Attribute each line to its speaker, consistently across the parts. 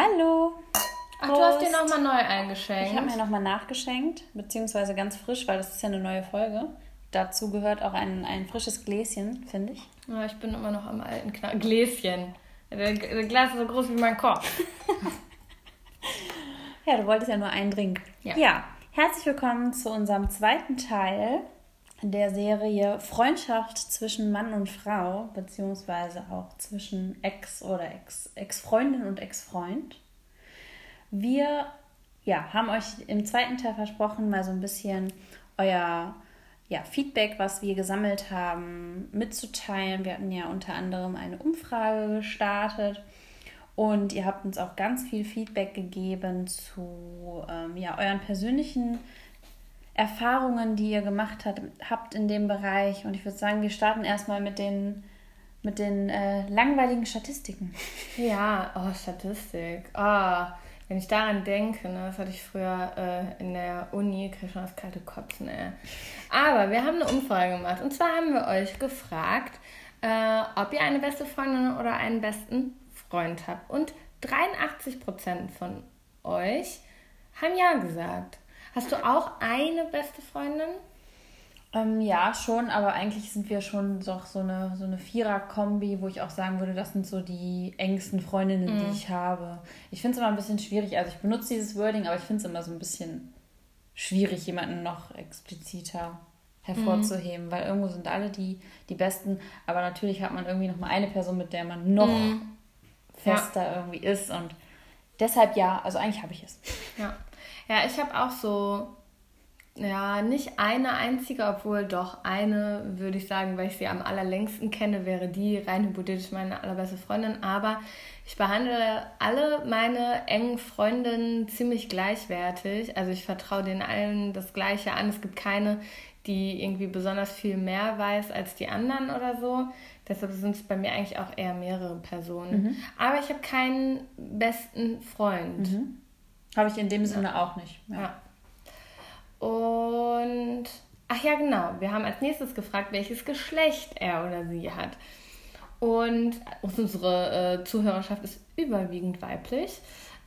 Speaker 1: Hallo.
Speaker 2: Ach, du hast dir nochmal neu eingeschenkt.
Speaker 1: Ich habe mir nochmal nachgeschenkt, beziehungsweise ganz frisch, weil das ist ja eine neue Folge. Dazu gehört auch ein, ein frisches Gläschen, finde ich.
Speaker 2: Ja, ich bin immer noch am alten Kna Gläschen. Das Glas ist so groß wie mein Kopf.
Speaker 1: ja, du wolltest ja nur einen Drink. Ja. ja, herzlich willkommen zu unserem zweiten Teil der Serie Freundschaft zwischen Mann und Frau, beziehungsweise auch zwischen Ex oder Ex, Ex-Freundin und Ex-Freund. Wir ja, haben euch im zweiten Teil versprochen, mal so ein bisschen euer ja, Feedback, was wir gesammelt haben, mitzuteilen. Wir hatten ja unter anderem eine Umfrage gestartet und ihr habt uns auch ganz viel Feedback gegeben zu ähm, ja, euren persönlichen Erfahrungen, die ihr gemacht habt, habt in dem Bereich. Und ich würde sagen, wir starten erstmal mit den, mit den äh, langweiligen Statistiken.
Speaker 2: Ja, oh, Statistik. Oh, wenn ich daran denke, ne, das hatte ich früher äh, in der Uni, kriege ich schon das kalte Kotzen, ey. Aber wir haben eine Umfrage gemacht. Und zwar haben wir euch gefragt, äh, ob ihr eine beste Freundin oder einen besten Freund habt. Und 83% von euch haben ja gesagt. Hast du auch eine beste Freundin?
Speaker 1: Ähm, ja, schon, aber eigentlich sind wir schon doch so eine, so eine Vierer-Kombi, wo ich auch sagen würde, das sind so die engsten Freundinnen, mhm. die ich habe. Ich finde es immer ein bisschen schwierig, also ich benutze dieses Wording, aber ich finde es immer so ein bisschen schwierig, jemanden noch expliziter hervorzuheben, mhm. weil irgendwo sind alle die, die Besten, aber natürlich hat man irgendwie noch mal eine Person, mit der man noch mhm. fester ja. irgendwie ist und deshalb ja, also eigentlich habe ich es.
Speaker 2: Ja. Ja, ich habe auch so, ja, nicht eine einzige, obwohl doch eine, würde ich sagen, weil ich sie am allerlängsten kenne, wäre die rein hypothetisch meine allerbeste Freundin. Aber ich behandle alle meine engen Freundinnen ziemlich gleichwertig. Also ich vertraue denen allen das Gleiche an. Es gibt keine, die irgendwie besonders viel mehr weiß als die anderen oder so. Deshalb sind es bei mir eigentlich auch eher mehrere Personen. Mhm. Aber ich habe keinen besten Freund.
Speaker 1: Mhm. Habe ich in dem Sinne ja. auch nicht. Ja.
Speaker 2: Und ach ja, genau. Wir haben als nächstes gefragt, welches Geschlecht er oder sie hat. Und unsere äh, Zuhörerschaft ist überwiegend weiblich.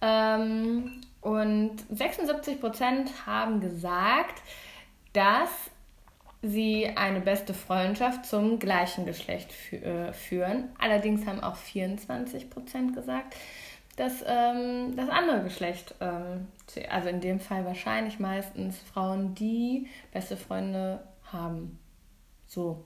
Speaker 2: Ähm, und 76% haben gesagt, dass sie eine beste Freundschaft zum gleichen Geschlecht fü äh, führen. Allerdings haben auch 24% gesagt, dass ähm, das andere Geschlecht, ähm, also in dem Fall wahrscheinlich meistens Frauen, die beste Freunde haben. So.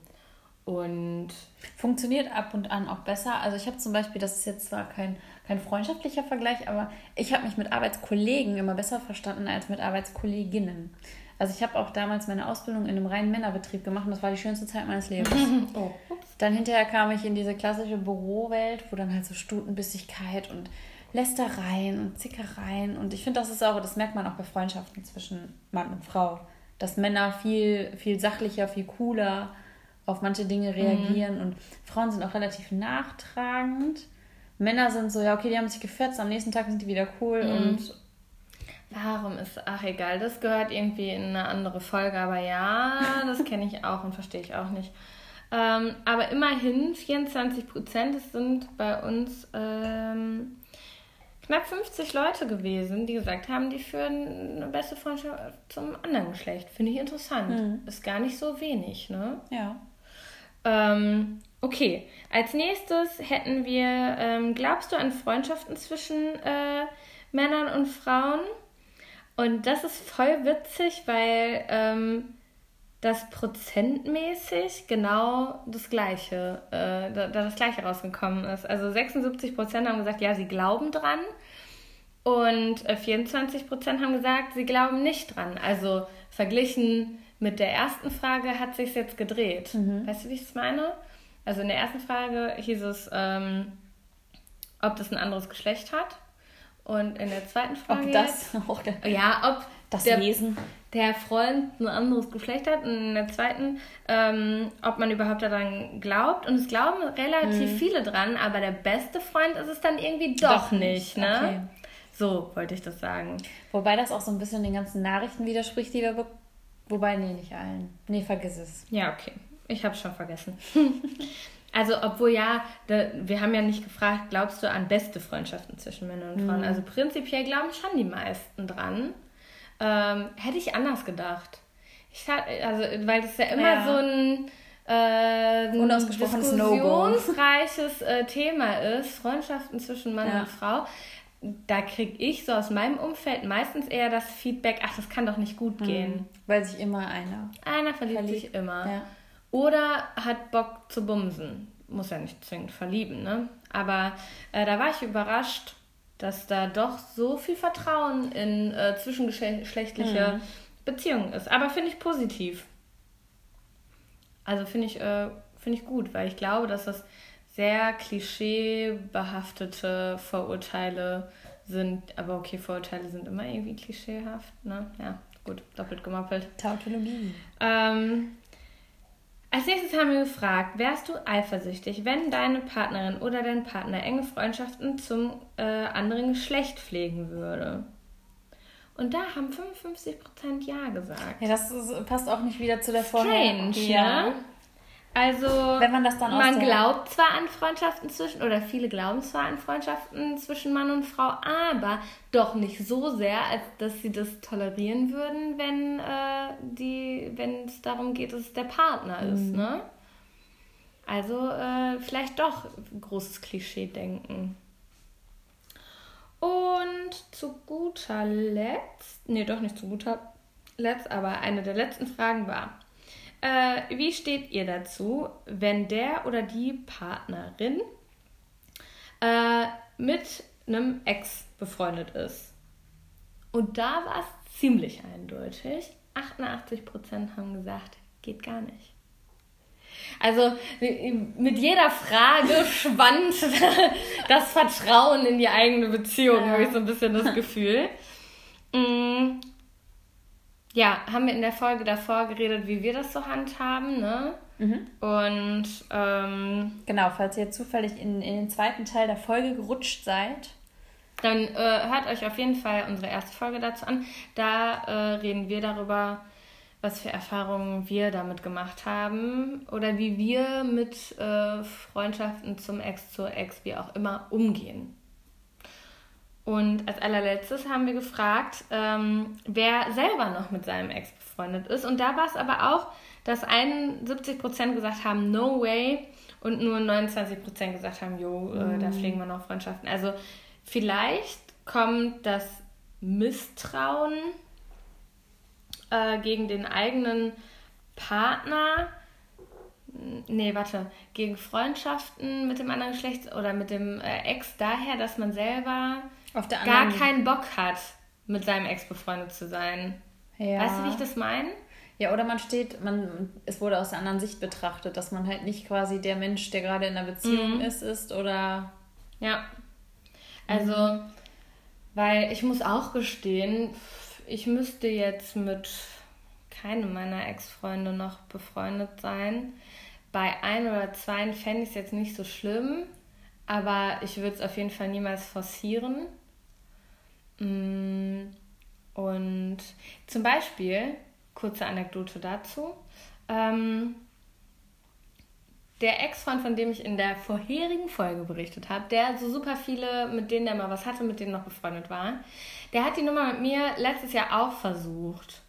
Speaker 2: Und
Speaker 1: funktioniert ab und an auch besser. Also ich habe zum Beispiel, das ist jetzt zwar kein, kein freundschaftlicher Vergleich, aber ich habe mich mit Arbeitskollegen immer besser verstanden als mit Arbeitskolleginnen. Also ich habe auch damals meine Ausbildung in einem reinen Männerbetrieb gemacht und das war die schönste Zeit meines Lebens. oh, dann hinterher kam ich in diese klassische Bürowelt, wo dann halt so Stutenbissigkeit und Lästereien und Zickereien. Und ich finde, das ist auch, das merkt man auch bei Freundschaften zwischen Mann und Frau, dass Männer viel, viel sachlicher, viel cooler auf manche Dinge mhm. reagieren mhm. und Frauen sind auch relativ nachtragend. Männer sind so, ja, okay, die haben sich gefetzt, am nächsten Tag sind die wieder cool mhm. und.
Speaker 2: Warum ist, ach egal, das gehört irgendwie in eine andere Folge, aber ja, das kenne ich auch und verstehe ich auch nicht. Ähm, aber immerhin 24 Prozent sind bei uns ähm, knapp 50 Leute gewesen, die gesagt haben, die führen eine beste Freundschaft zum anderen Geschlecht. Finde ich interessant. Mhm. Ist gar nicht so wenig, ne?
Speaker 1: Ja.
Speaker 2: Ähm, okay, als nächstes hätten wir, ähm, glaubst du an Freundschaften zwischen äh, Männern und Frauen? Und das ist voll witzig, weil ähm, das prozentmäßig genau das Gleiche, äh, da, da, das Gleiche rausgekommen ist. Also 76 Prozent haben gesagt, ja, sie glauben dran. Und 24 äh, Prozent haben gesagt, sie glauben nicht dran. Also verglichen mit der ersten Frage hat sich jetzt gedreht. Mhm. Weißt du, wie ich es meine? Also in der ersten Frage hieß es, ähm, ob das ein anderes Geschlecht hat. Und in der zweiten Frage.
Speaker 1: Ob das
Speaker 2: auch der, Ja, ob
Speaker 1: das der, Wesen.
Speaker 2: Der Freund ein anderes Geschlecht hat. Und in der zweiten, ähm, ob man überhaupt daran glaubt. Und es glauben relativ hm. viele dran, aber der beste Freund ist es dann irgendwie doch, doch nicht. Ne? Okay. So wollte ich das sagen.
Speaker 1: Wobei das auch so ein bisschen den ganzen Nachrichten widerspricht, die wir. Wobei, nee, nicht allen. Nee, vergiss es.
Speaker 2: Ja, okay. Ich habe es schon vergessen. Also, obwohl ja, da, wir haben ja nicht gefragt, glaubst du an beste Freundschaften zwischen Männern und Frauen? Mhm. Also prinzipiell glauben schon die meisten dran. Ähm, hätte ich anders gedacht. Ich also, weil das ja immer ja. so ein äh, unausgesprochenes diskussionsreiches äh, Thema ist, Freundschaften zwischen Mann ja. und Frau. Da kriege ich so aus meinem Umfeld meistens eher das Feedback, ach, das kann doch nicht gut mhm. gehen.
Speaker 1: Weil sich immer einer.
Speaker 2: Einer verliebt, verliebt. sich immer. Ja. Oder hat Bock zu bumsen. Muss ja nicht zwingend verlieben, ne? Aber äh, da war ich überrascht, dass da doch so viel Vertrauen in äh, zwischengeschlechtliche mhm. Beziehungen ist. Aber finde ich positiv. Also finde ich, äh, find ich gut, weil ich glaube, dass das sehr klischeebehaftete Vorurteile sind. Aber okay, Vorurteile sind immer irgendwie klischeehaft. Ne? Ja, gut, doppelt gemoppelt. Tautologie. Ähm, als nächstes haben wir gefragt, wärst du eifersüchtig, wenn deine Partnerin oder dein Partner enge Freundschaften zum äh, anderen Geschlecht pflegen würde? Und da haben 55% Ja gesagt.
Speaker 1: Ja, das ist, passt auch nicht wieder zu der Strange, ja.
Speaker 2: Ne? Also, wenn man das dann man glaubt zwar an Freundschaften zwischen, oder viele glauben zwar an Freundschaften zwischen Mann und Frau, aber doch nicht so sehr, als dass sie das tolerieren würden, wenn äh, die, wenn es darum geht, dass es der Partner mhm. ist, ne? Also äh, vielleicht doch großes Klischee-Denken. Und zu guter Letzt, nee, doch nicht zu guter Letzt, aber eine der letzten Fragen war, äh, wie steht ihr dazu, wenn der oder die Partnerin äh, mit einem Ex befreundet ist? Und da war es ziemlich eindeutig. 88% haben gesagt, geht gar nicht. Also mit jeder Frage schwand das Vertrauen in die eigene Beziehung, ja. habe ich so ein bisschen das Gefühl. Ja, haben wir in der Folge davor geredet, wie wir das so handhaben, ne? Mhm. Und ähm,
Speaker 1: genau, falls ihr zufällig in, in den zweiten Teil der Folge gerutscht seid,
Speaker 2: dann äh, hört euch auf jeden Fall unsere erste Folge dazu an. Da äh, reden wir darüber, was für Erfahrungen wir damit gemacht haben oder wie wir mit äh, Freundschaften zum Ex, zur Ex, wie auch immer, umgehen. Und als allerletztes haben wir gefragt, ähm, wer selber noch mit seinem Ex befreundet ist. Und da war es aber auch, dass 71% gesagt haben, no way. Und nur 29% gesagt haben, jo, äh, mhm. da pflegen wir noch Freundschaften. Also vielleicht kommt das Misstrauen äh, gegen den eigenen Partner. Nee, warte, gegen Freundschaften mit dem anderen Geschlecht oder mit dem äh, Ex daher, dass man selber gar keinen Bock hat, mit seinem Ex befreundet zu sein. Ja. Weißt du, wie ich das meine?
Speaker 1: Ja, oder man steht, man, es wurde aus der anderen Sicht betrachtet, dass man halt nicht quasi der Mensch, der gerade in einer Beziehung mhm. ist, ist oder.
Speaker 2: Ja. Also, mhm. weil ich muss auch gestehen, ich müsste jetzt mit keinem meiner Ex-Freunde noch befreundet sein. Bei ein oder zwei fände ich es jetzt nicht so schlimm, aber ich würde es auf jeden Fall niemals forcieren. Mm, und zum Beispiel, kurze Anekdote dazu, ähm, der Ex-Freund, von dem ich in der vorherigen Folge berichtet habe, der so super viele, mit denen er mal was hatte, mit denen noch befreundet war, der hat die Nummer mit mir letztes Jahr auch versucht.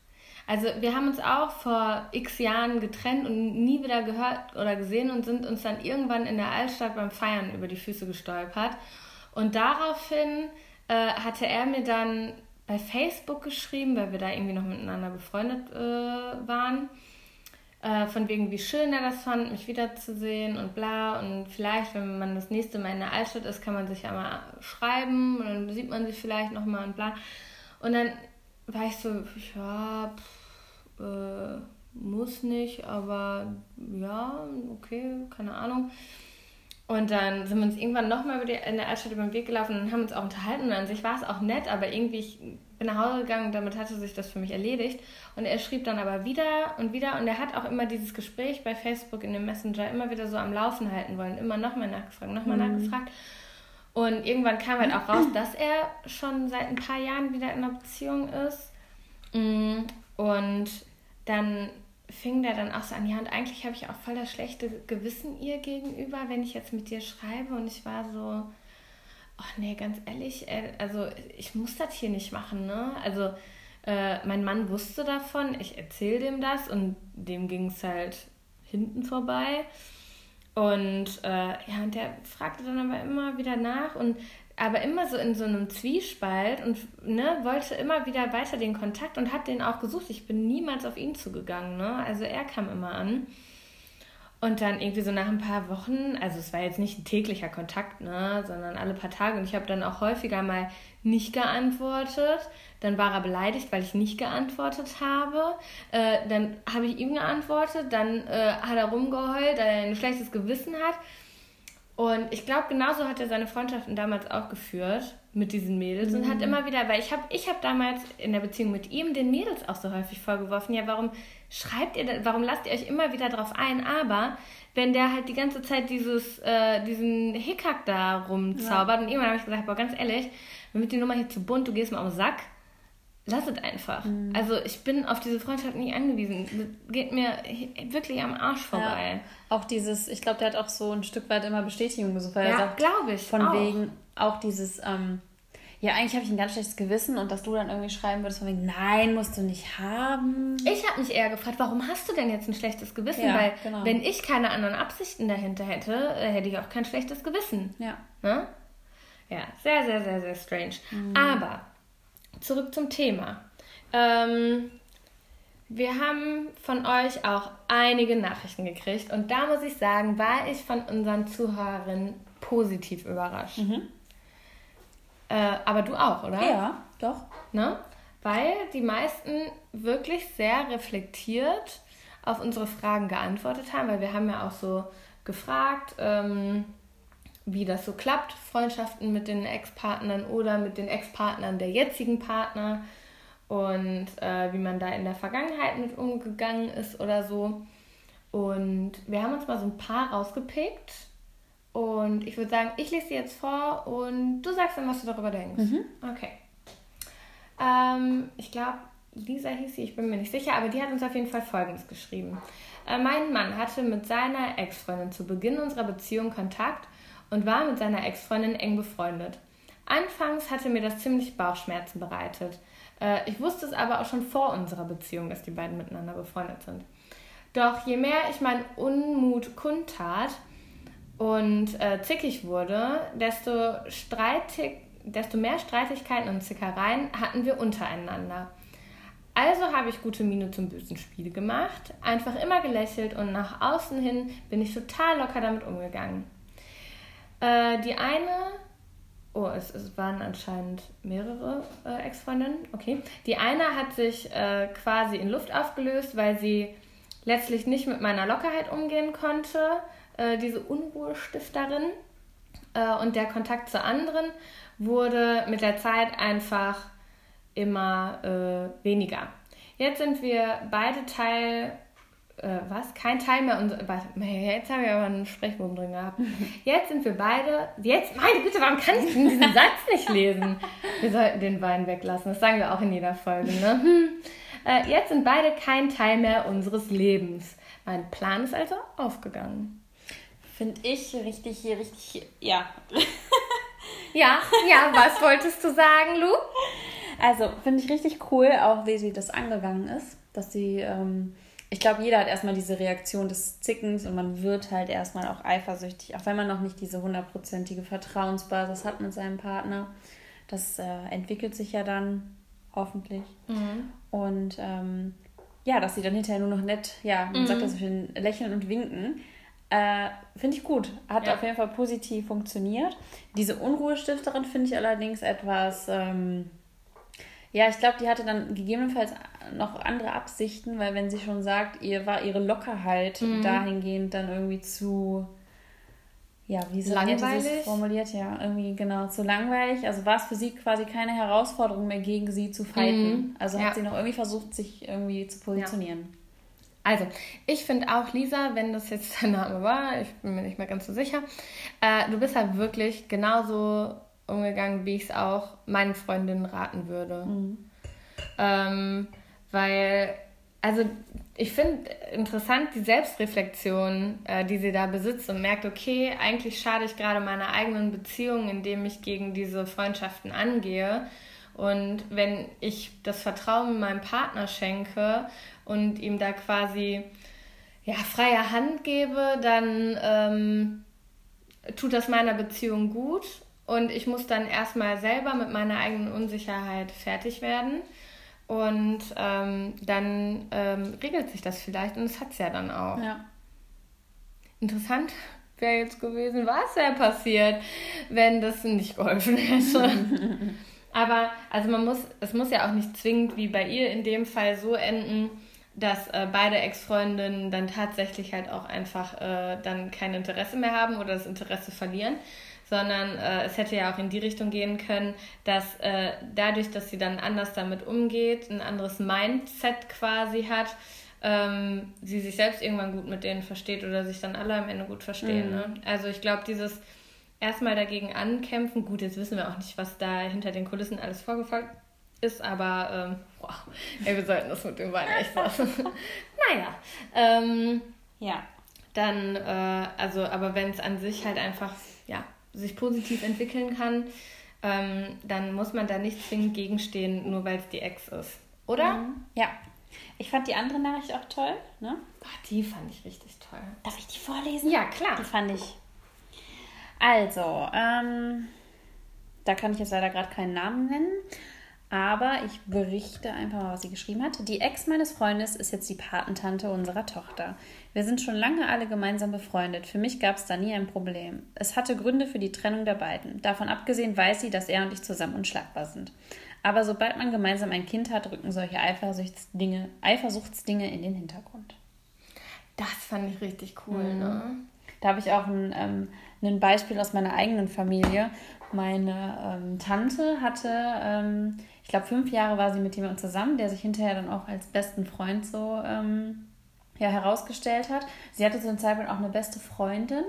Speaker 2: Also wir haben uns auch vor x Jahren getrennt und nie wieder gehört oder gesehen und sind uns dann irgendwann in der Altstadt beim Feiern über die Füße gestolpert. Und daraufhin äh, hatte er mir dann bei Facebook geschrieben, weil wir da irgendwie noch miteinander befreundet äh, waren. Äh, von wegen, wie schön er das fand, mich wiederzusehen und bla. Und vielleicht, wenn man das nächste Mal in der Altstadt ist, kann man sich ja mal schreiben und dann sieht man sich vielleicht nochmal und bla. Und dann war ich so, ja, pff, äh, muss nicht, aber ja, okay, keine Ahnung. Und dann sind wir uns irgendwann nochmal in der Altstadt über den Weg gelaufen und haben uns auch unterhalten. Und an sich war es auch nett, aber irgendwie, ich bin nach Hause gegangen und damit hatte sich das für mich erledigt. Und er schrieb dann aber wieder und wieder. Und er hat auch immer dieses Gespräch bei Facebook in dem Messenger immer wieder so am Laufen halten wollen. Immer nochmal nachgefragt, nochmal mhm. nachgefragt. Und irgendwann kam halt auch raus, dass er schon seit ein paar Jahren wieder in einer Beziehung ist. Mm, und dann fing der dann auch so an, ja, und eigentlich habe ich auch voll das schlechte Gewissen ihr gegenüber, wenn ich jetzt mit dir schreibe. Und ich war so, ach nee, ganz ehrlich, äh, also ich muss das hier nicht machen, ne? Also äh, mein Mann wusste davon, ich erzähle dem das und dem ging es halt hinten vorbei. Und äh, ja, und der fragte dann aber immer wieder nach und aber immer so in so einem Zwiespalt und ne, wollte immer wieder weiter den Kontakt und hat den auch gesucht. Ich bin niemals auf ihn zugegangen, ne? Also er kam immer an. Und dann irgendwie so nach ein paar Wochen, also es war jetzt nicht ein täglicher Kontakt, ne, sondern alle paar Tage. Und ich habe dann auch häufiger mal nicht geantwortet. Dann war er beleidigt, weil ich nicht geantwortet habe. Äh, dann habe ich ihm geantwortet. Dann äh, hat er rumgeheult, weil er ein schlechtes Gewissen hat. Und ich glaube, genauso hat er seine Freundschaften damals auch geführt mit diesen Mädels mhm. und hat mhm. immer wieder, weil ich habe ich hab damals in der Beziehung mit ihm den Mädels auch so häufig vorgeworfen, ja, warum schreibt ihr, warum lasst ihr euch immer wieder drauf ein, aber wenn der halt die ganze Zeit dieses, äh, diesen Hickhack da rumzaubert ja. und irgendwann habe ich gesagt, boah, ganz ehrlich, wenn mit die Nummer hier zu bunt, du gehst mal den Sack, lass es einfach. Mhm. Also ich bin auf diese Freundschaft nie angewiesen. Das geht mir wirklich am Arsch vorbei.
Speaker 1: Ja, auch dieses, ich glaube, der hat auch so ein Stück weit immer Bestätigung gesucht, weil ja, er sagt, glaube ich. Von auch. wegen auch dieses, ähm, ja, eigentlich habe ich ein ganz schlechtes Gewissen und dass du dann irgendwie schreiben würdest von wegen, nein, musst du nicht haben.
Speaker 2: Ich habe mich eher gefragt, warum hast du denn jetzt ein schlechtes Gewissen? Ja, Weil genau. wenn ich keine anderen Absichten dahinter hätte, äh, hätte ich auch kein schlechtes Gewissen. Ja. Ne? Ja, sehr, sehr, sehr, sehr strange. Mhm. Aber zurück zum Thema. Ähm, wir haben von euch auch einige Nachrichten gekriegt und da muss ich sagen, war ich von unseren Zuhörerinnen positiv überrascht. Mhm. Äh, aber du auch, oder?
Speaker 1: Ja, doch.
Speaker 2: Ne? Weil die meisten wirklich sehr reflektiert auf unsere Fragen geantwortet haben, weil wir haben ja auch so gefragt, ähm, wie das so klappt, Freundschaften mit den Ex-Partnern oder mit den Ex-Partnern der jetzigen Partner und äh, wie man da in der Vergangenheit mit umgegangen ist oder so. Und wir haben uns mal so ein paar rausgepickt und ich würde sagen, ich lese sie jetzt vor und du sagst dann, was du darüber denkst. Mhm. Okay. Ähm, ich glaube, Lisa hieß sie, ich bin mir nicht sicher, aber die hat uns auf jeden Fall Folgendes geschrieben. Äh, mein Mann hatte mit seiner Ex-Freundin zu Beginn unserer Beziehung Kontakt und war mit seiner Ex-Freundin eng befreundet. Anfangs hatte mir das ziemlich Bauchschmerzen bereitet. Äh, ich wusste es aber auch schon vor unserer Beziehung, dass die beiden miteinander befreundet sind. Doch je mehr ich meinen Unmut kundtat und äh, zickig wurde, desto, streitig, desto mehr Streitigkeiten und Zickereien hatten wir untereinander. Also habe ich gute Miene zum bösen Spiel gemacht, einfach immer gelächelt und nach außen hin bin ich total locker damit umgegangen. Äh, die eine, oh, es, es waren anscheinend mehrere äh, Ex-Freundinnen, okay. Die eine hat sich äh, quasi in Luft aufgelöst, weil sie letztlich nicht mit meiner Lockerheit umgehen konnte, äh, diese Unruhestifterin. Äh, und der Kontakt zur anderen wurde mit der Zeit einfach immer äh, weniger. Jetzt sind wir beide Teil äh, was? Kein Teil mehr. Warte, jetzt habe ich aber einen Sprechbogen drin gehabt. Jetzt sind wir beide. Jetzt, meine Güte, warum kann ich diesen Satz nicht lesen? Wir sollten den Wein weglassen. Das sagen wir auch in jeder Folge, ne? Hm. Äh, jetzt sind beide kein Teil mehr unseres Lebens. Mein Plan ist also aufgegangen.
Speaker 1: Finde ich richtig, richtig, ja.
Speaker 2: ja, ja, was wolltest du sagen, Lu?
Speaker 1: Also, finde ich richtig cool, auch wie sie das angegangen ist, dass sie. Ähm, ich glaube, jeder hat erstmal diese Reaktion des Zickens und man wird halt erstmal auch eifersüchtig, auch wenn man noch nicht diese hundertprozentige Vertrauensbasis hat mit seinem Partner. Das äh, entwickelt sich ja dann hoffentlich. Mhm. Und ähm, ja, dass sie dann hinterher nur noch nett, ja, man mhm. sagt das schön, lächeln und winken. Äh, finde ich gut. Hat ja. auf jeden Fall positiv funktioniert. Diese Unruhestifterin finde ich allerdings etwas. Ähm, ja, ich glaube, die hatte dann gegebenenfalls noch andere Absichten, weil wenn sie schon sagt, ihr war ihre Lockerheit mhm. dahingehend dann irgendwie zu ja, wie sie es formuliert, ja, irgendwie genau zu langweilig. Also war es für sie quasi keine Herausforderung mehr gegen sie zu fighten. Mhm. Also hat ja. sie noch irgendwie versucht, sich irgendwie zu positionieren. Ja.
Speaker 2: Also, ich finde auch, Lisa, wenn das jetzt dein Name war, ich bin mir nicht mehr ganz so sicher, äh, du bist halt wirklich genauso umgegangen, wie ich es auch meinen Freundinnen raten würde. Mhm. Ähm, weil also ich finde interessant die Selbstreflexion, äh, die sie da besitzt und merkt, okay, eigentlich schade ich gerade meiner eigenen Beziehung, indem ich gegen diese Freundschaften angehe. Und wenn ich das Vertrauen meinem Partner schenke und ihm da quasi ja, freie Hand gebe, dann ähm, tut das meiner Beziehung gut und ich muss dann erstmal selber mit meiner eigenen Unsicherheit fertig werden. Und ähm, dann ähm, regelt sich das vielleicht und es hat es ja dann auch. Ja. Interessant wäre jetzt gewesen, was wäre passiert, wenn das nicht geholfen hätte. Aber also man muss, es muss ja auch nicht zwingend wie bei ihr in dem Fall so enden, dass äh, beide Ex-Freundinnen dann tatsächlich halt auch einfach äh, dann kein Interesse mehr haben oder das Interesse verlieren, sondern äh, es hätte ja auch in die Richtung gehen können, dass äh, dadurch, dass sie dann anders damit umgeht, ein anderes Mindset quasi hat, ähm, sie sich selbst irgendwann gut mit denen versteht oder sich dann alle am Ende gut verstehen. Mhm. Ne? Also ich glaube, dieses erstmal dagegen ankämpfen, gut, jetzt wissen wir auch nicht, was da hinter den Kulissen alles vorgefallen ist, aber ähm, boah, ey, wir sollten das mit dem Wein echt lassen. naja. Ähm, ja. Dann, äh, also, aber wenn es an sich halt einfach, sich positiv entwickeln kann, ähm, dann muss man da nicht zwingend gegenstehen, nur weil es die Ex ist. Oder? Mhm.
Speaker 1: Ja. Ich fand die andere Nachricht auch toll. Ne?
Speaker 2: Ach, die fand ich richtig toll.
Speaker 1: Darf ich die vorlesen?
Speaker 2: Ja, klar.
Speaker 1: Die fand ich. Also, ähm, da kann ich jetzt leider gerade keinen Namen nennen. Aber ich berichte einfach mal, was sie geschrieben hat. Die Ex meines Freundes ist jetzt die Patentante unserer Tochter. Wir sind schon lange alle gemeinsam befreundet. Für mich gab es da nie ein Problem. Es hatte Gründe für die Trennung der beiden. Davon abgesehen weiß sie, dass er und ich zusammen unschlagbar sind. Aber sobald man gemeinsam ein Kind hat, rücken solche Eifersuchtsdinge, Eifersuchtsdinge in den Hintergrund.
Speaker 2: Das fand ich richtig cool, mhm. ne?
Speaker 1: Da habe ich auch ein, ähm, ein Beispiel aus meiner eigenen Familie. Meine ähm, Tante hatte ähm, ich glaube, fünf Jahre war sie mit jemandem zusammen, der sich hinterher dann auch als besten Freund so ähm, ja, herausgestellt hat. Sie hatte zu dem Zeitpunkt auch eine beste Freundin.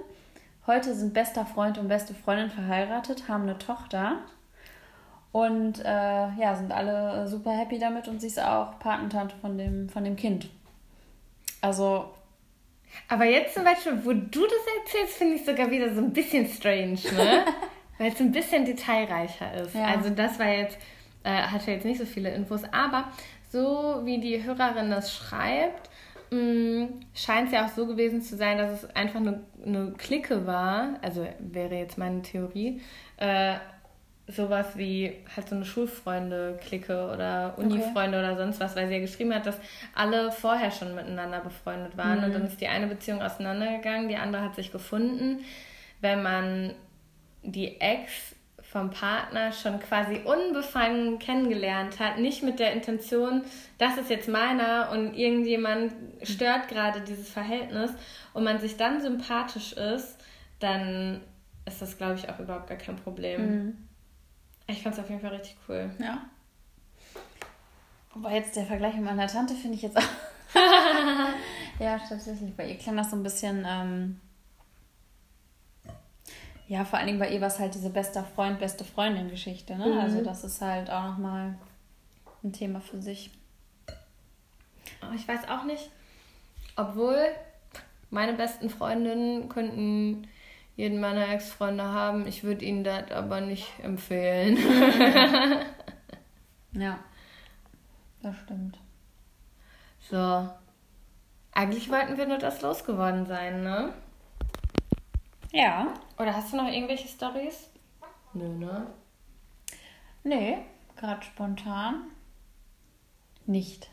Speaker 1: Heute sind bester Freund und beste Freundin verheiratet, haben eine Tochter und äh, ja, sind alle super happy damit und sie ist auch Patentante von dem, von dem Kind. Also.
Speaker 2: Aber jetzt zum Beispiel, wo du das erzählst, finde ich sogar wieder so ein bisschen strange, ne? Weil es ein bisschen detailreicher ist. Ja. Also das war jetzt äh, hatte jetzt nicht so viele Infos, aber so wie die Hörerin das schreibt, scheint es ja auch so gewesen zu sein, dass es einfach eine, eine Clique war, also wäre jetzt meine Theorie, äh, sowas wie halt so eine Schulfreunde-Clique oder Uni-Freunde okay. oder sonst was, weil sie ja geschrieben hat, dass alle vorher schon miteinander befreundet waren mhm. und dann ist die eine Beziehung auseinandergegangen, die andere hat sich gefunden. Wenn man die Ex vom Partner schon quasi unbefangen kennengelernt hat, nicht mit der Intention, das ist jetzt meiner und irgendjemand stört gerade dieses Verhältnis und man sich dann sympathisch ist, dann ist das, glaube ich, auch überhaupt gar kein Problem. Mhm. Ich fand es auf jeden Fall richtig cool.
Speaker 1: Ja. Aber jetzt der Vergleich mit meiner Tante finde ich jetzt auch. ja, tatsächlich. Bei ihr klang das so ein bisschen. Ähm ja, vor allen Dingen bei ihr war es halt diese bester Freund, beste Freundin-Geschichte. Ne? Mhm. Also das ist halt auch nochmal ein Thema für sich.
Speaker 2: Aber ich weiß auch nicht, obwohl meine besten Freundinnen könnten jeden meiner Ex-Freunde haben. Ich würde ihnen das aber nicht empfehlen.
Speaker 1: ja, das stimmt.
Speaker 2: So. Eigentlich wollten wir nur das losgeworden sein, ne?
Speaker 1: Ja.
Speaker 2: Oder hast du noch irgendwelche Stories? Nö, ne?
Speaker 1: Nee, gerade spontan nicht.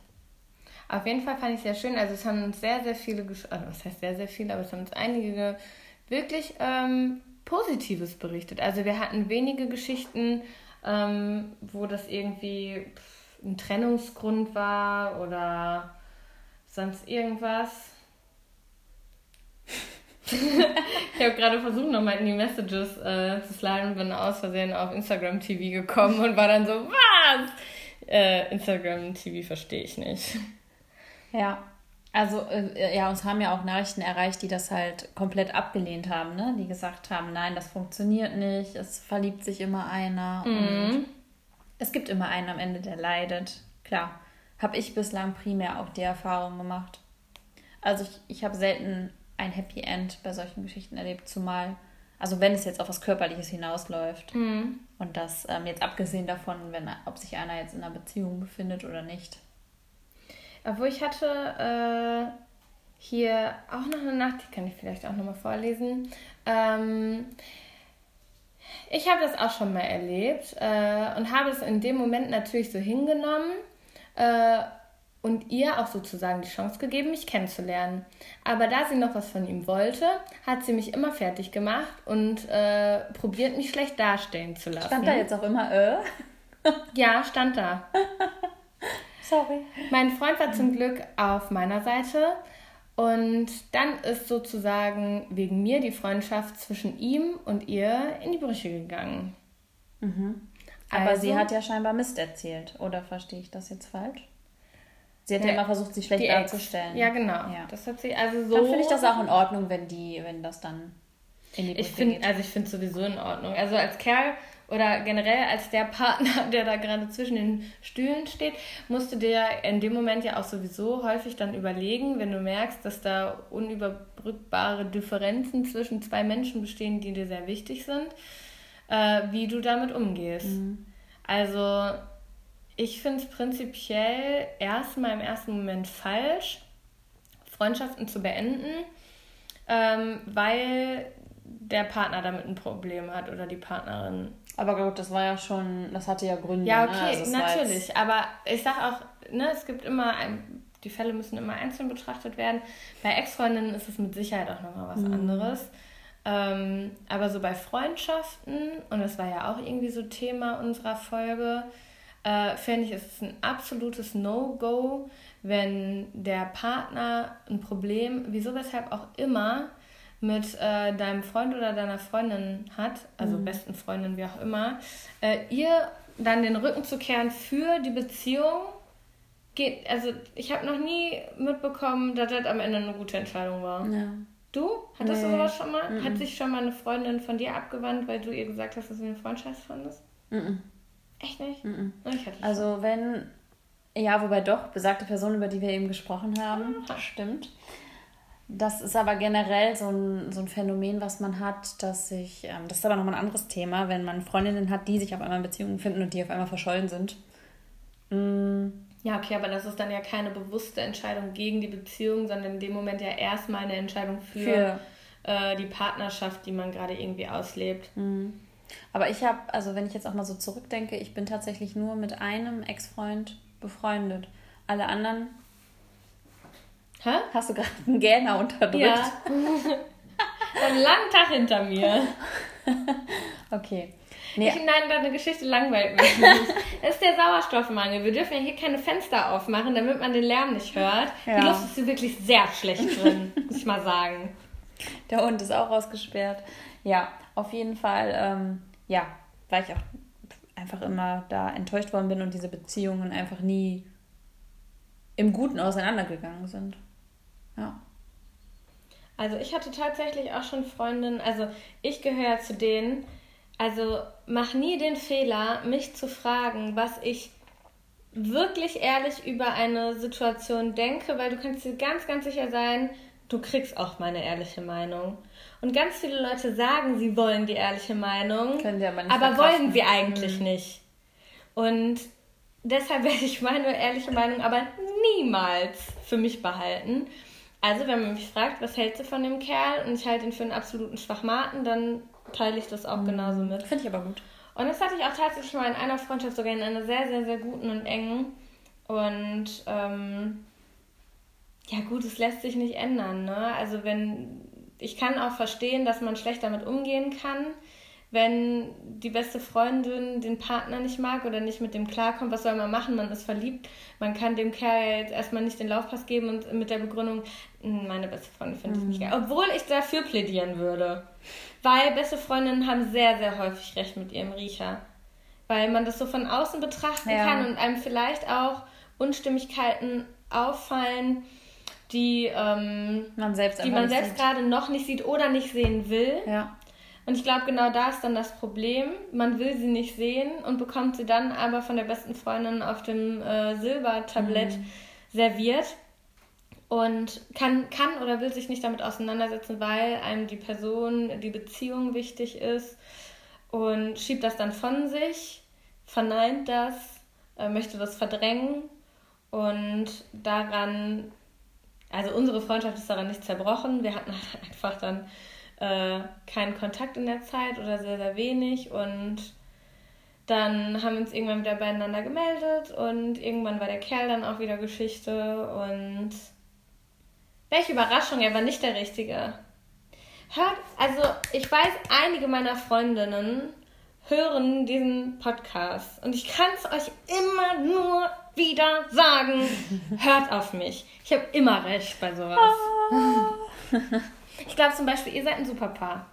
Speaker 2: Auf jeden Fall fand ich es sehr schön. Also es haben uns sehr, sehr viele, also was heißt sehr, sehr viele, aber es haben uns einige wirklich ähm, Positives berichtet. Also wir hatten wenige Geschichten, ähm, wo das irgendwie ein Trennungsgrund war oder sonst irgendwas ich habe gerade versucht, nochmal in die Messages äh, zu sliden und bin aus Versehen auf Instagram TV gekommen und war dann so, was? Äh, Instagram TV verstehe ich nicht.
Speaker 1: Ja, also äh, ja, uns haben ja auch Nachrichten erreicht, die das halt komplett abgelehnt haben, ne? Die gesagt haben, nein, das funktioniert nicht, es verliebt sich immer einer mhm. und es gibt immer einen am Ende, der leidet. Klar, habe ich bislang primär auch die Erfahrung gemacht. Also ich, ich habe selten ein Happy End bei solchen Geschichten erlebt, zumal, also wenn es jetzt auf was Körperliches hinausläuft. Mhm. Und das ähm, jetzt abgesehen davon, wenn, ob sich einer jetzt in einer Beziehung befindet oder nicht.
Speaker 2: Obwohl ich hatte äh, hier auch noch eine Nacht, die kann ich vielleicht auch nochmal vorlesen. Ähm, ich habe das auch schon mal erlebt äh, und habe es in dem Moment natürlich so hingenommen äh, und ihr auch sozusagen die Chance gegeben, mich kennenzulernen. Aber da sie noch was von ihm wollte, hat sie mich immer fertig gemacht und äh, probiert, mich schlecht darstellen zu lassen.
Speaker 1: Stand da jetzt auch immer äh?
Speaker 2: ja, stand da. Sorry. Mein Freund war zum Glück auf meiner Seite. Und dann ist sozusagen wegen mir die Freundschaft zwischen ihm und ihr in die Brüche gegangen.
Speaker 1: Mhm. Aber also, sie hat ja scheinbar Mist erzählt, oder verstehe ich das jetzt falsch? Sie hat ja, ja immer versucht, sich schlecht darzustellen.
Speaker 2: Ja, genau. Ja. Das hat sie also
Speaker 1: so. Dann finde ich das auch in Ordnung, wenn die, wenn das dann
Speaker 2: in die Brücke ich find, geht. Also ich finde es sowieso in Ordnung. Also als Kerl oder generell als der Partner, der da gerade zwischen den Stühlen steht, musst du dir in dem Moment ja auch sowieso häufig dann überlegen, wenn du merkst, dass da unüberbrückbare Differenzen zwischen zwei Menschen bestehen, die dir sehr wichtig sind, äh, wie du damit umgehst. Mhm. Also ich finde es prinzipiell erstmal im ersten Moment falsch, Freundschaften zu beenden, ähm, weil der Partner damit ein Problem hat oder die Partnerin.
Speaker 1: Aber gut, das war ja schon, das hatte ja Gründe.
Speaker 2: Ja, ne? okay, ne? also natürlich. Aber ich sag auch, ne, es gibt immer, ein, die Fälle müssen immer einzeln betrachtet werden. Bei Ex-Freundinnen ist es mit Sicherheit auch nochmal was mhm. anderes. Ähm, aber so bei Freundschaften, und das war ja auch irgendwie so Thema unserer Folge, äh, fände ich, ist es ein absolutes No-Go, wenn der Partner ein Problem, wieso, weshalb auch immer, mit äh, deinem Freund oder deiner Freundin hat, also mhm. besten Freundin, wie auch immer, äh, ihr dann den Rücken zu kehren für die Beziehung, geht, also ich habe noch nie mitbekommen, dass das am Ende eine gute Entscheidung war. Ja. Du? Hattest nee. du sowas schon mal? Mhm. Hat sich schon mal eine Freundin von dir abgewandt, weil du ihr gesagt hast, dass du eine Freundschaft fandest? Mhm. Echt nicht? Mm
Speaker 1: also wenn, ja, wobei doch, besagte Person, über die wir eben gesprochen haben, das stimmt. Das ist aber generell so ein, so ein Phänomen, was man hat, dass sich, ähm, das ist aber nochmal ein anderes Thema, wenn man Freundinnen hat, die sich auf einmal in Beziehungen finden und die auf einmal verschollen sind.
Speaker 2: Mm. Ja, okay, aber das ist dann ja keine bewusste Entscheidung gegen die Beziehung, sondern in dem Moment ja erstmal eine Entscheidung für, für. Äh, die Partnerschaft, die man gerade irgendwie auslebt.
Speaker 1: Mm. Aber ich habe, also wenn ich jetzt auch mal so zurückdenke, ich bin tatsächlich nur mit einem Ex-Freund befreundet. Alle anderen. Hä? Hast du gerade einen Gähner unterdrückt? Ja.
Speaker 2: einen langen Tag hinter mir.
Speaker 1: okay.
Speaker 2: Nee. Ich, nein, deine Geschichte langweilt mich nicht. Es ist der Sauerstoffmangel. Wir dürfen ja hier keine Fenster aufmachen, damit man den Lärm nicht hört. Ja. Die Luft ist hier wirklich sehr schlecht drin, muss ich mal sagen.
Speaker 1: Der Hund ist auch ausgesperrt. Ja, auf jeden Fall, ähm, ja, weil ich auch einfach immer da enttäuscht worden bin und diese Beziehungen einfach nie im Guten auseinandergegangen sind. Ja.
Speaker 2: Also ich hatte tatsächlich auch schon Freundinnen, also ich gehöre zu denen, also mach nie den Fehler, mich zu fragen, was ich wirklich ehrlich über eine Situation denke, weil du kannst dir ganz, ganz sicher sein, du kriegst auch meine ehrliche Meinung. Und ganz viele Leute sagen, sie wollen die ehrliche Meinung, Können sie aber, nicht aber wollen sie eigentlich mhm. nicht. Und deshalb werde ich meine ehrliche Meinung aber niemals für mich behalten. Also, wenn man mich fragt, was hältst du von dem Kerl und ich halte ihn für einen absoluten Schwachmaten, dann teile ich das auch mhm. genauso mit.
Speaker 1: Finde ich aber gut.
Speaker 2: Und das hatte ich auch tatsächlich mal in einer Freundschaft, sogar in einer sehr, sehr, sehr guten und engen. Und ähm, ja, gut, es lässt sich nicht ändern. Ne? Also, wenn ich kann auch verstehen, dass man schlecht damit umgehen kann, wenn die beste Freundin den Partner nicht mag oder nicht mit dem klarkommt. Was soll man machen? Man ist verliebt. Man kann dem Kerl jetzt erstmal nicht den Laufpass geben und mit der Begründung, hm, meine beste Freundin finde ich mhm. nicht geil. Obwohl ich dafür plädieren würde. Weil beste Freundinnen haben sehr, sehr häufig recht mit ihrem Riecher. Weil man das so von außen betrachten ja. kann und einem vielleicht auch Unstimmigkeiten auffallen, die, ähm, man selbst, die man selbst gerade noch nicht sieht oder nicht sehen will. Ja. Und ich glaube, genau da ist dann das Problem. Man will sie nicht sehen und bekommt sie dann aber von der besten Freundin auf dem äh, Silbertablett mhm. serviert und kann, kann oder will sich nicht damit auseinandersetzen, weil einem die Person, die Beziehung wichtig ist und schiebt das dann von sich, verneint das, äh, möchte das verdrängen und daran, also unsere Freundschaft ist daran nicht zerbrochen. Wir hatten einfach dann äh, keinen Kontakt in der Zeit oder sehr, sehr wenig und dann haben wir uns irgendwann wieder beieinander gemeldet und irgendwann war der Kerl dann auch wieder Geschichte und welche Überraschung, er war nicht der Richtige. Hört, also ich weiß, einige meiner Freundinnen hören diesen Podcast und ich kann es euch immer nur wieder sagen. Hört auf mich. Ich habe immer recht bei sowas. Ah. Ich glaube zum Beispiel, ihr seid ein super Paar.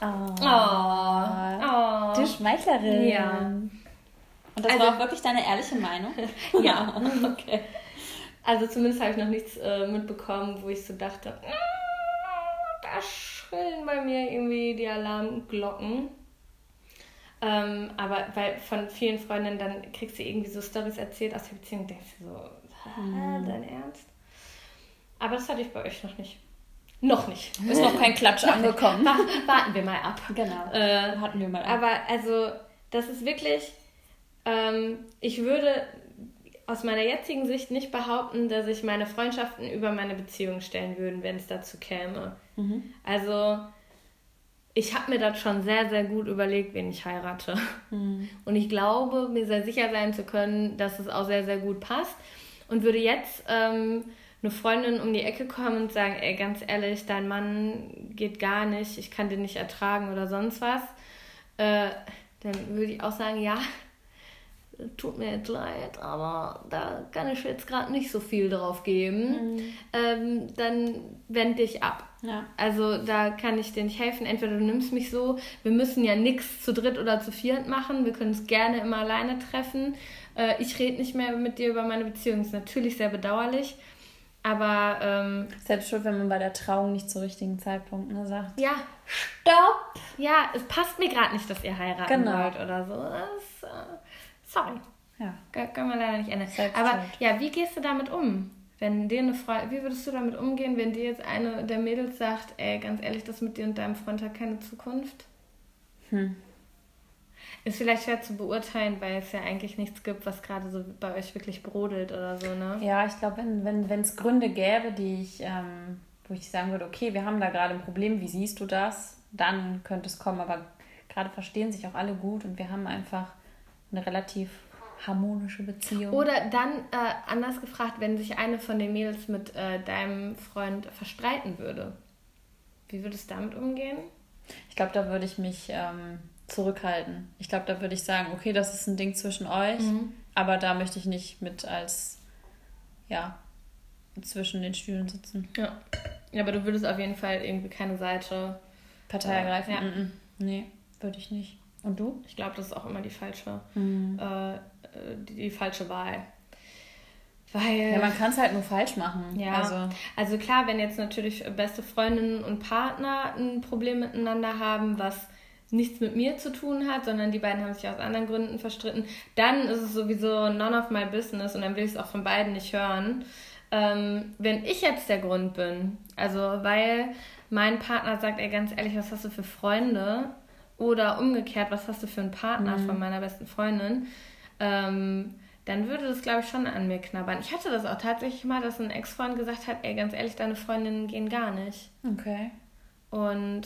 Speaker 1: Oh. Oh. oh. Du Schmeichlerin. Ja. Und das also, war auch wirklich deine ehrliche Meinung?
Speaker 2: ja. okay. Also zumindest habe ich noch nichts äh, mitbekommen, wo ich so dachte, mm, da schrillen bei mir irgendwie die Alarmglocken. Ähm, aber weil von vielen Freundinnen dann kriegst du irgendwie so Stories erzählt aus der Beziehung und denkst du so, mhm. dein Ernst? Aber das hatte ich bei euch noch nicht. Noch nicht.
Speaker 1: Ist noch kein Klatsch angekommen.
Speaker 2: Warten wir mal ab.
Speaker 1: Genau.
Speaker 2: Äh, Warten wir mal ab. Aber also, das ist wirklich, ähm, ich würde aus meiner jetzigen Sicht nicht behaupten, dass ich meine Freundschaften über meine Beziehung stellen würde, wenn es dazu käme. Mhm. Also, ich habe mir das schon sehr, sehr gut überlegt, wen ich heirate. Mhm. Und ich glaube, mir sehr sicher sein zu können, dass es auch sehr, sehr gut passt. Und würde jetzt ähm, eine Freundin um die Ecke kommen und sagen, ey, ganz ehrlich, dein Mann geht gar nicht, ich kann den nicht ertragen oder sonst was, äh, dann würde ich auch sagen, ja, tut mir jetzt leid, aber da kann ich jetzt gerade nicht so viel drauf geben. Mhm. Ähm, dann wend dich ab. Ja. Also da kann ich dir nicht helfen. Entweder du nimmst mich so, wir müssen ja nichts zu dritt oder zu viert machen, wir können es gerne immer alleine treffen. Äh, ich rede nicht mehr mit dir über meine Beziehung. Das ist natürlich sehr bedauerlich. Aber ähm,
Speaker 1: selbst schon, wenn man bei der Trauung nicht zu richtigen Zeitpunkt ne, sagt.
Speaker 2: Ja, stopp! Ja, es passt mir gerade nicht, dass ihr heiraten genau. wollt oder so. Das, äh, sorry. Ja. Können wir leider nicht ändern. Aber ja, wie gehst du damit um? Wenn dir eine Frau, wie würdest du damit umgehen, wenn dir jetzt eine der Mädels sagt, ey, ganz ehrlich, das mit dir und deinem Freund hat keine Zukunft? Hm. Ist vielleicht schwer zu beurteilen, weil es ja eigentlich nichts gibt, was gerade so bei euch wirklich brodelt oder so, ne?
Speaker 1: Ja, ich glaube, wenn es wenn, Gründe gäbe, die ich, ähm, wo ich sagen würde, okay, wir haben da gerade ein Problem, wie siehst du das? Dann könnte es kommen, aber gerade verstehen sich auch alle gut und wir haben einfach eine relativ harmonische Beziehung.
Speaker 2: Oder dann äh, anders gefragt, wenn sich eine von den Mädels mit äh, deinem Freund verstreiten würde. Wie würdest du damit umgehen?
Speaker 1: Ich glaube, da würde ich mich ähm, zurückhalten. Ich glaube, da würde ich sagen, okay, das ist ein Ding zwischen euch, mhm. aber da möchte ich nicht mit als, ja, zwischen den Stühlen sitzen.
Speaker 2: Ja. ja aber du würdest auf jeden Fall irgendwie keine Seite
Speaker 1: Partei äh, ergreifen. Ja. Nee, würde ich nicht. Und du?
Speaker 2: Ich glaube, das ist auch immer die falsche, mhm. äh, die, die, falsche Wahl.
Speaker 1: Weil, ja, man kann es halt nur falsch machen.
Speaker 2: Ja. Also. also klar, wenn jetzt natürlich beste Freundinnen und Partner ein Problem miteinander haben, was nichts mit mir zu tun hat, sondern die beiden haben sich aus anderen Gründen verstritten, dann ist es sowieso none of my business und dann will ich es auch von beiden nicht hören. Ähm, wenn ich jetzt der Grund bin, also weil mein Partner sagt, ey, ganz ehrlich, was hast du für Freunde? Oder umgekehrt, was hast du für einen Partner mhm. von meiner besten Freundin? Ähm, dann würde das, glaube ich, schon an mir knabbern. Ich hatte das auch tatsächlich mal, dass ein Ex-Freund gesagt hat, ey, ganz ehrlich, deine Freundinnen gehen gar nicht.
Speaker 1: Okay.
Speaker 2: Und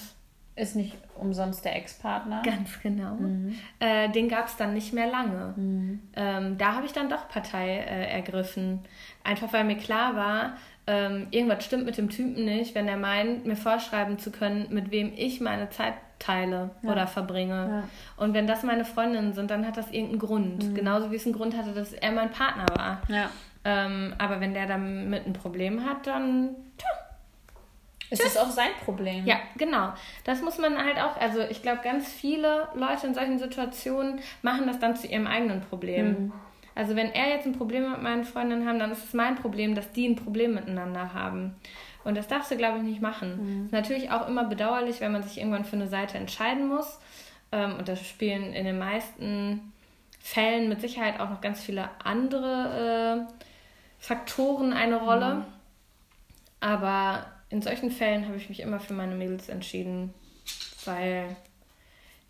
Speaker 1: ist nicht umsonst der Ex-Partner.
Speaker 2: Ganz genau. Mhm. Äh, den gab es dann nicht mehr lange. Mhm. Ähm, da habe ich dann doch Partei äh, ergriffen. Einfach weil mir klar war, ähm, irgendwas stimmt mit dem Typen nicht, wenn er meint, mir vorschreiben zu können, mit wem ich meine Zeit teile ja. oder verbringe. Ja. Und wenn das meine Freundinnen sind, dann hat das irgendeinen Grund. Mhm. Genauso wie es einen Grund hatte, dass er mein Partner war.
Speaker 1: Ja.
Speaker 2: Ähm, aber wenn der damit ein Problem hat, dann tja,
Speaker 1: es ist auch sein Problem.
Speaker 2: Ja, genau. Das muss man halt auch, also ich glaube, ganz viele Leute in solchen Situationen machen das dann zu ihrem eigenen Problem. Mhm. Also wenn er jetzt ein Problem mit meinen Freundinnen haben, dann ist es mein Problem, dass die ein Problem miteinander haben. Und das darfst du, glaube ich, nicht machen. Mhm. Ist natürlich auch immer bedauerlich, wenn man sich irgendwann für eine Seite entscheiden muss. Ähm, und da spielen in den meisten Fällen mit Sicherheit auch noch ganz viele andere äh, Faktoren eine Rolle. Mhm. Aber in solchen Fällen habe ich mich immer für meine Mädels entschieden, weil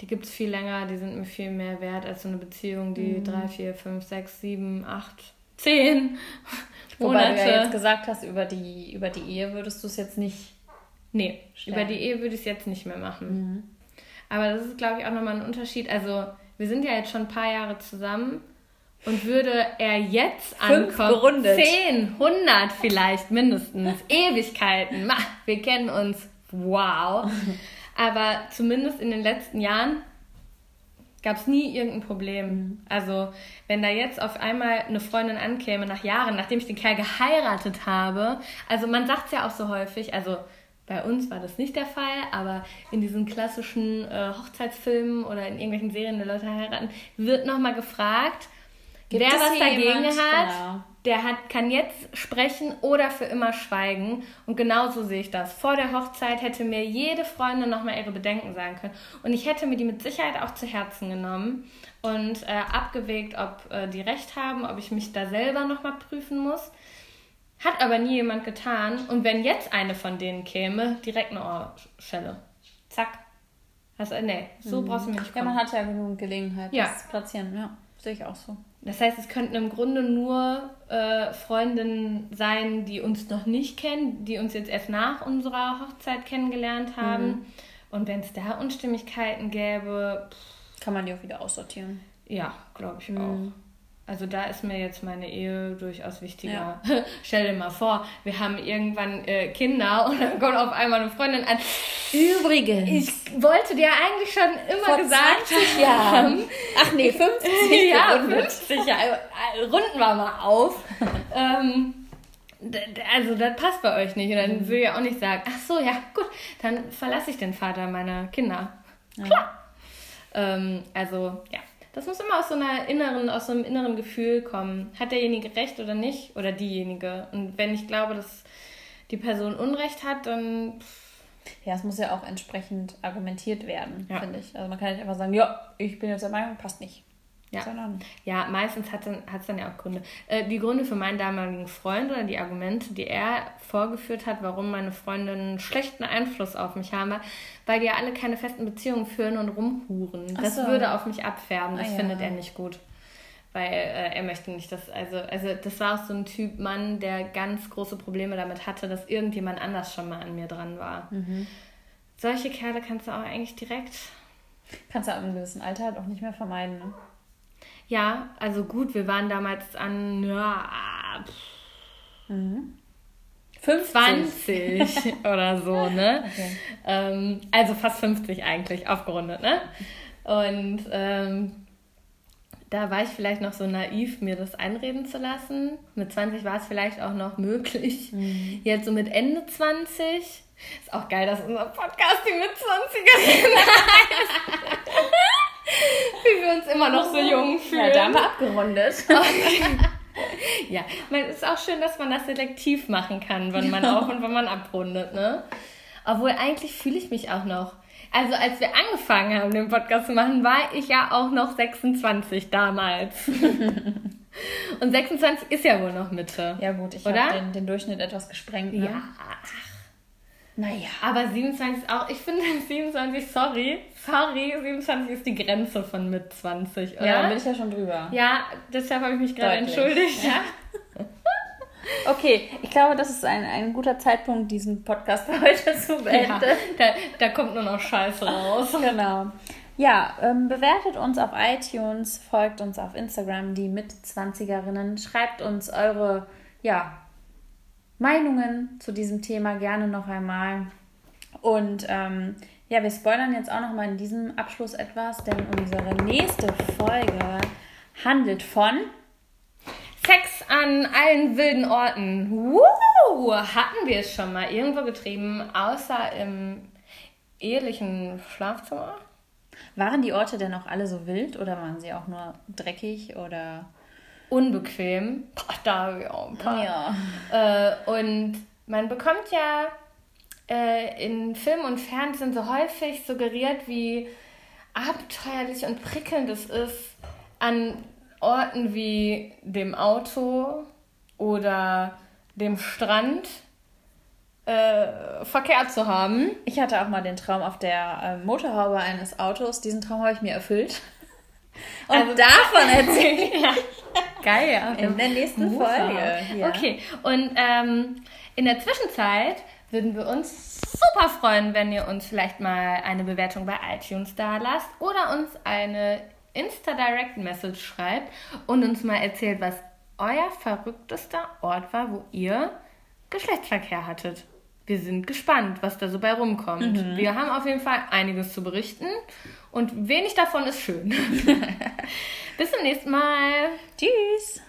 Speaker 2: die gibt es viel länger, die sind mir viel mehr wert als so eine Beziehung, die mhm. drei, vier, fünf, sechs, sieben, acht, zehn
Speaker 1: Wobei Monate. du ja jetzt gesagt hast, über die, über die Ehe würdest du es jetzt nicht.
Speaker 2: Nee, stellen. über die Ehe würde ich es jetzt nicht mehr machen. Mhm. Aber das ist, glaube ich, auch nochmal ein Unterschied. Also, wir sind ja jetzt schon ein paar Jahre zusammen und würde er jetzt Fünf ankommen, gerundet. 10, 100 vielleicht mindestens, Ewigkeiten, wir kennen uns, wow. Aber zumindest in den letzten Jahren gab es nie irgendein Problem. Also, wenn da jetzt auf einmal eine Freundin ankäme, nach Jahren, nachdem ich den Kerl geheiratet habe, also man sagt es ja auch so häufig, also bei uns war das nicht der Fall, aber in diesen klassischen äh, Hochzeitsfilmen oder in irgendwelchen Serien, die Leute heiraten, wird nochmal gefragt, Gibt wer was dagegen jemand? hat. Genau der hat, kann jetzt sprechen oder für immer schweigen. Und genauso sehe ich das. Vor der Hochzeit hätte mir jede Freundin nochmal ihre Bedenken sagen können. Und ich hätte mir die mit Sicherheit auch zu Herzen genommen und äh, abgewägt, ob äh, die recht haben, ob ich mich da selber nochmal prüfen muss. Hat aber nie jemand getan. Und wenn jetzt eine von denen käme, direkt eine Ohrschelle. Zack. Also, nee, so mhm. brauchst du mir nicht
Speaker 1: kommen. Ja, man hat ja genug Gelegenheit, ja. das platzieren. Ja, sehe ich auch so.
Speaker 2: Das heißt, es könnten im Grunde nur äh, Freundinnen sein, die uns noch nicht kennen, die uns jetzt erst nach unserer Hochzeit kennengelernt haben. Mhm. Und wenn es da Unstimmigkeiten gäbe.
Speaker 1: Pff, Kann man die auch wieder aussortieren.
Speaker 2: Ja, glaube ich mhm. auch. Also da ist mir jetzt meine Ehe durchaus wichtiger. Ja. Stell dir mal vor, wir haben irgendwann äh, Kinder und dann kommt auf einmal eine Freundin an. Übrigens. Ich wollte dir eigentlich schon immer Vor gesagt haben. Ach nee, 50 Ja, gerundet. 50 Jahre. Runden wir mal auf. ähm, also das passt bei euch nicht. Und dann mhm. will ich auch nicht sagen, ach so, ja, gut, dann verlasse ich den Vater meiner Kinder. Ja. Klar. Ähm, also, ja. Das muss immer aus so einer inneren, aus so einem inneren Gefühl kommen. Hat derjenige recht oder nicht? Oder diejenige? Und wenn ich glaube, dass die Person Unrecht hat, dann.
Speaker 1: Ja, es muss ja auch entsprechend argumentiert werden, ja. finde ich. Also man kann nicht einfach sagen, ja, ich bin jetzt der Meinung, passt nicht.
Speaker 2: Ja, ja meistens hat es dann, ja auch Gründe. Äh, die Gründe für meinen damaligen Freund oder die Argumente, die er vorgeführt hat, warum meine Freundinnen einen schlechten Einfluss auf mich haben, weil die ja alle keine festen Beziehungen führen und rumhuren. Ach das so. würde auf mich abfärben. Das ah, findet ja. er nicht gut. Weil äh, er möchte nicht, dass, also, also das war auch so ein Typ Mann, der ganz große Probleme damit hatte, dass irgendjemand anders schon mal an mir dran war. Mhm. Solche Kerle kannst du auch eigentlich direkt.
Speaker 1: Kannst du ab einem gewissen Alter halt auch nicht mehr vermeiden, ne?
Speaker 2: Ja, also gut, wir waren damals an ja, mhm. 20 oder so, ne? Okay. Ähm, also fast 50 eigentlich, aufgerundet, ne? Und ähm, da war ich vielleicht noch so naiv, mir das einreden zu lassen. Mit 20 war es vielleicht auch noch möglich. Mhm. Jetzt so mit Ende 20 ist auch geil, dass unser Podcast die mit 20er Wie wir uns immer noch so jung fühlen. Ja, da haben wir abgerundet. ja, es ist auch schön, dass man das selektiv machen kann, wann man auf und wann man abrundet, ne? Obwohl eigentlich fühle ich mich auch noch. Also als wir angefangen haben, den Podcast zu machen, war ich ja auch noch 26 damals. und 26 ist ja wohl noch Mitte.
Speaker 1: Ja gut, ich habe den, den Durchschnitt etwas gesprengt. Ne? Ja,
Speaker 2: naja. Aber 27 ist auch, ich finde 27, sorry, sorry, 27 ist die Grenze von mit 20, oder?
Speaker 1: Ja, da bin ich ja schon drüber.
Speaker 2: Ja, deshalb habe ich mich gerade entschuldigt. Ja.
Speaker 1: Okay, ich glaube, das ist ein, ein guter Zeitpunkt, diesen Podcast heute zu beenden. Ja,
Speaker 2: da, da kommt nur noch Scheiße raus.
Speaker 1: genau. Ja, ähm, bewertet uns auf iTunes, folgt uns auf Instagram, die Mit-20erinnen. Schreibt uns eure, ja, Meinungen zu diesem Thema gerne noch einmal. Und ähm, ja, wir spoilern jetzt auch noch mal in diesem Abschluss etwas, denn unsere nächste Folge handelt von
Speaker 2: Sex an allen wilden Orten. Woo! Hatten wir es schon mal irgendwo getrieben, außer im ehelichen Schlafzimmer?
Speaker 1: Waren die Orte denn auch alle so wild oder waren sie auch nur dreckig oder
Speaker 2: unbequem. Boah, da habe ich auch ein paar. Ja. Äh, und man bekommt ja äh, in Film und Fernsehen so häufig suggeriert, wie abenteuerlich und prickelnd es ist, an Orten wie dem Auto oder dem Strand äh, Verkehr zu haben.
Speaker 1: Ich hatte auch mal den Traum auf der äh, Motorhaube eines Autos. Diesen Traum habe ich mir erfüllt. Und also, davon erzählen. ja.
Speaker 2: Geil, ja. In der nächsten Folge. Ja. Okay, und ähm, in der Zwischenzeit würden wir uns super freuen, wenn ihr uns vielleicht mal eine Bewertung bei iTunes da lasst oder uns eine Insta-Direct-Message schreibt und uns mal erzählt, was euer verrücktester Ort war, wo ihr Geschlechtsverkehr hattet. Wir sind gespannt, was da so bei rumkommt. Mhm. Wir haben auf jeden Fall einiges zu berichten und wenig davon ist schön. Bis zum nächsten Mal.
Speaker 1: Tschüss.